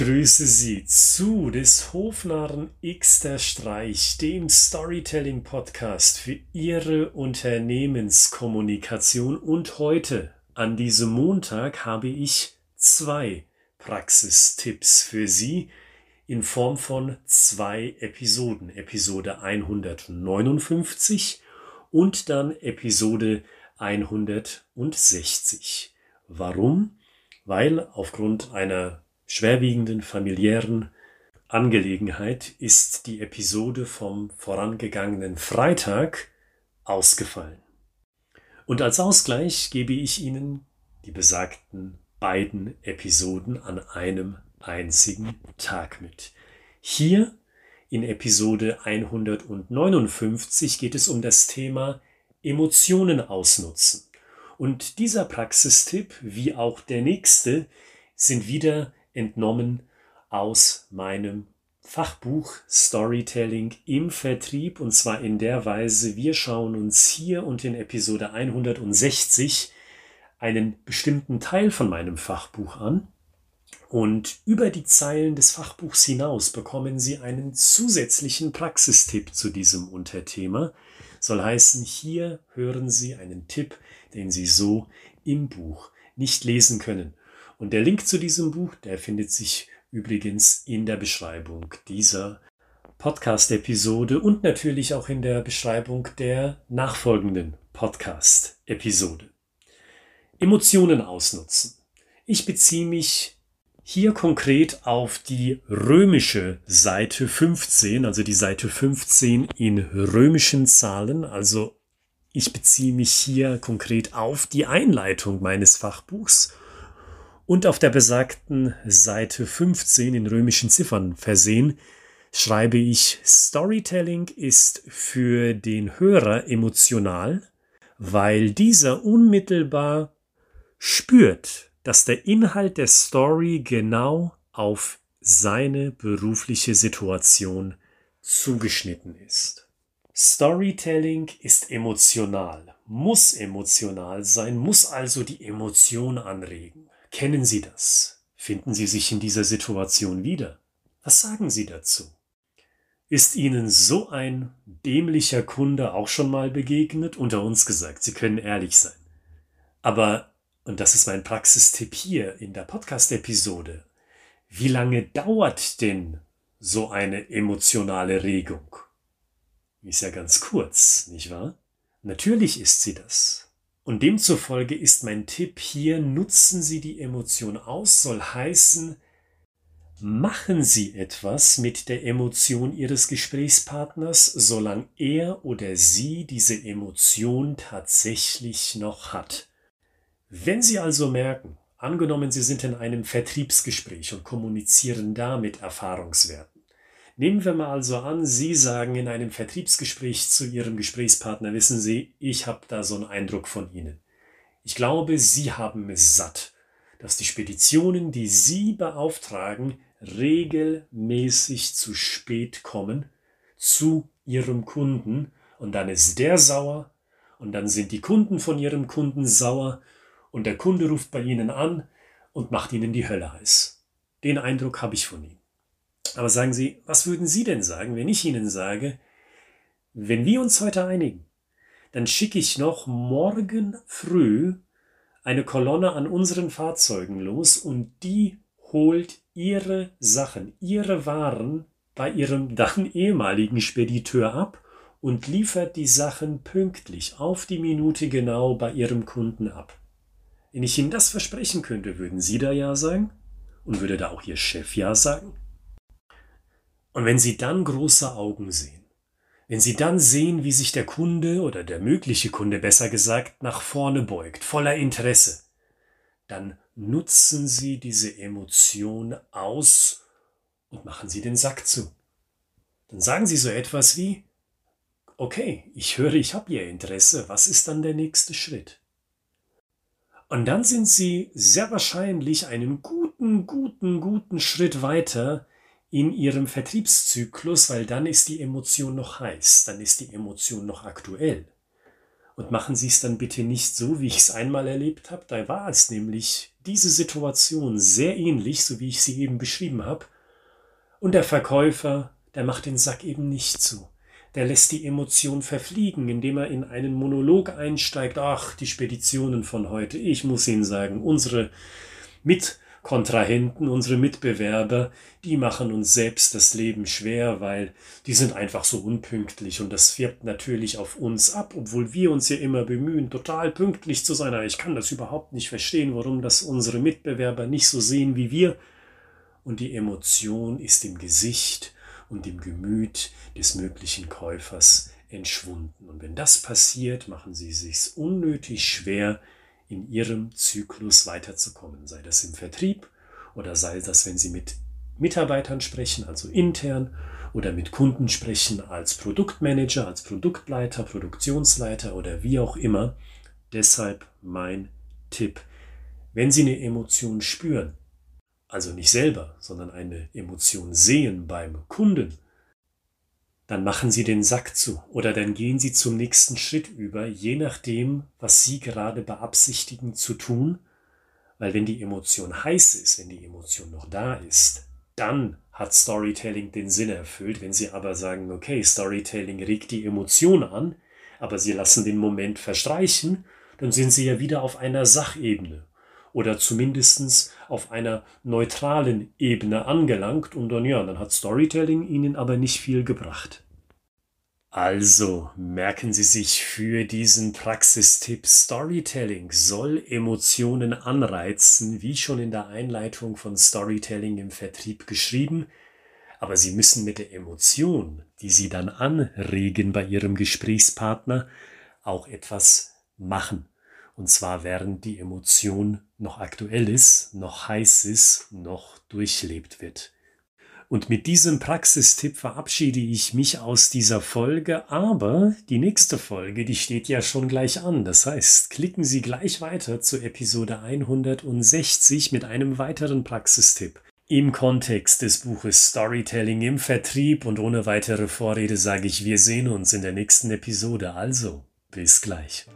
grüße Sie zu des Hofnarren X der Streich, dem Storytelling Podcast für Ihre Unternehmenskommunikation. Und heute, an diesem Montag, habe ich zwei Praxistipps für Sie in Form von zwei Episoden. Episode 159 und dann Episode 160. Warum? Weil aufgrund einer schwerwiegenden familiären Angelegenheit ist die Episode vom vorangegangenen Freitag ausgefallen. Und als Ausgleich gebe ich Ihnen die besagten beiden Episoden an einem einzigen Tag mit. Hier in Episode 159 geht es um das Thema Emotionen ausnutzen. Und dieser Praxistipp, wie auch der nächste, sind wieder entnommen aus meinem Fachbuch Storytelling im Vertrieb und zwar in der Weise, wir schauen uns hier und in Episode 160 einen bestimmten Teil von meinem Fachbuch an und über die Zeilen des Fachbuchs hinaus bekommen Sie einen zusätzlichen Praxistipp zu diesem Unterthema. Soll heißen, hier hören Sie einen Tipp, den Sie so im Buch nicht lesen können. Und der Link zu diesem Buch, der findet sich übrigens in der Beschreibung dieser Podcast-Episode und natürlich auch in der Beschreibung der nachfolgenden Podcast-Episode. Emotionen ausnutzen. Ich beziehe mich hier konkret auf die römische Seite 15, also die Seite 15 in römischen Zahlen. Also ich beziehe mich hier konkret auf die Einleitung meines Fachbuchs und auf der besagten Seite 15 in römischen Ziffern versehen, schreibe ich, Storytelling ist für den Hörer emotional, weil dieser unmittelbar spürt, dass der Inhalt der Story genau auf seine berufliche Situation zugeschnitten ist. Storytelling ist emotional, muss emotional sein, muss also die Emotion anregen. Kennen Sie das? Finden Sie sich in dieser Situation wieder? Was sagen Sie dazu? Ist Ihnen so ein dämlicher Kunde auch schon mal begegnet? Unter uns gesagt, Sie können ehrlich sein. Aber, und das ist mein Praxistipp hier in der Podcast-Episode, wie lange dauert denn so eine emotionale Regung? Ist ja ganz kurz, nicht wahr? Natürlich ist sie das. Und demzufolge ist mein Tipp hier, nutzen Sie die Emotion aus, soll heißen, machen Sie etwas mit der Emotion Ihres Gesprächspartners, solange er oder sie diese Emotion tatsächlich noch hat. Wenn Sie also merken, angenommen Sie sind in einem Vertriebsgespräch und kommunizieren da mit Erfahrungswerten, Nehmen wir mal also an, Sie sagen in einem Vertriebsgespräch zu Ihrem Gesprächspartner, wissen Sie, ich habe da so einen Eindruck von Ihnen. Ich glaube, Sie haben es satt, dass die Speditionen, die Sie beauftragen, regelmäßig zu spät kommen zu Ihrem Kunden und dann ist der sauer und dann sind die Kunden von Ihrem Kunden sauer und der Kunde ruft bei Ihnen an und macht Ihnen die Hölle heiß. Den Eindruck habe ich von Ihnen. Aber sagen Sie, was würden Sie denn sagen, wenn ich Ihnen sage, wenn wir uns heute einigen, dann schicke ich noch morgen früh eine Kolonne an unseren Fahrzeugen los und die holt ihre Sachen, ihre Waren bei ihrem dann ehemaligen Spediteur ab und liefert die Sachen pünktlich auf die Minute genau bei ihrem Kunden ab. Wenn ich Ihnen das versprechen könnte, würden Sie da ja sagen? Und würde da auch Ihr Chef ja sagen? Und wenn Sie dann große Augen sehen, wenn Sie dann sehen, wie sich der Kunde oder der mögliche Kunde besser gesagt nach vorne beugt, voller Interesse, dann nutzen Sie diese Emotion aus und machen Sie den Sack zu. Dann sagen Sie so etwas wie, okay, ich höre, ich habe Ihr Interesse, was ist dann der nächste Schritt? Und dann sind Sie sehr wahrscheinlich einen guten, guten, guten Schritt weiter in ihrem Vertriebszyklus, weil dann ist die Emotion noch heiß, dann ist die Emotion noch aktuell. Und machen Sie es dann bitte nicht so, wie ich es einmal erlebt habe. Da war es nämlich diese Situation sehr ähnlich, so wie ich sie eben beschrieben habe. Und der Verkäufer, der macht den Sack eben nicht zu. Der lässt die Emotion verfliegen, indem er in einen Monolog einsteigt. Ach, die Speditionen von heute. Ich muss Ihnen sagen, unsere mit Kontrahenten, unsere Mitbewerber, die machen uns selbst das Leben schwer, weil die sind einfach so unpünktlich und das wirkt natürlich auf uns ab, obwohl wir uns ja immer bemühen, total pünktlich zu sein. Aber ich kann das überhaupt nicht verstehen, warum das unsere Mitbewerber nicht so sehen wie wir. Und die Emotion ist im Gesicht und im Gemüt des möglichen Käufers entschwunden. Und wenn das passiert, machen sie sich unnötig schwer, in ihrem Zyklus weiterzukommen, sei das im Vertrieb oder sei das, wenn Sie mit Mitarbeitern sprechen, also intern, oder mit Kunden sprechen als Produktmanager, als Produktleiter, Produktionsleiter oder wie auch immer. Deshalb mein Tipp. Wenn Sie eine Emotion spüren, also nicht selber, sondern eine Emotion sehen beim Kunden, dann machen Sie den Sack zu oder dann gehen Sie zum nächsten Schritt über, je nachdem, was Sie gerade beabsichtigen zu tun. Weil wenn die Emotion heiß ist, wenn die Emotion noch da ist, dann hat Storytelling den Sinn erfüllt. Wenn Sie aber sagen, okay, Storytelling regt die Emotion an, aber Sie lassen den Moment verstreichen, dann sind Sie ja wieder auf einer Sachebene oder zumindestens auf einer neutralen Ebene angelangt und dann ja, dann hat Storytelling ihnen aber nicht viel gebracht. Also merken Sie sich für diesen Praxistipp Storytelling soll Emotionen anreizen, wie schon in der Einleitung von Storytelling im Vertrieb geschrieben, aber Sie müssen mit der Emotion, die Sie dann anregen bei Ihrem Gesprächspartner, auch etwas machen. Und zwar während die Emotion noch aktuell ist, noch heiß ist, noch durchlebt wird. Und mit diesem Praxistipp verabschiede ich mich aus dieser Folge, aber die nächste Folge, die steht ja schon gleich an. Das heißt, klicken Sie gleich weiter zu Episode 160 mit einem weiteren Praxistipp. Im Kontext des Buches Storytelling im Vertrieb und ohne weitere Vorrede sage ich, wir sehen uns in der nächsten Episode. Also, bis gleich.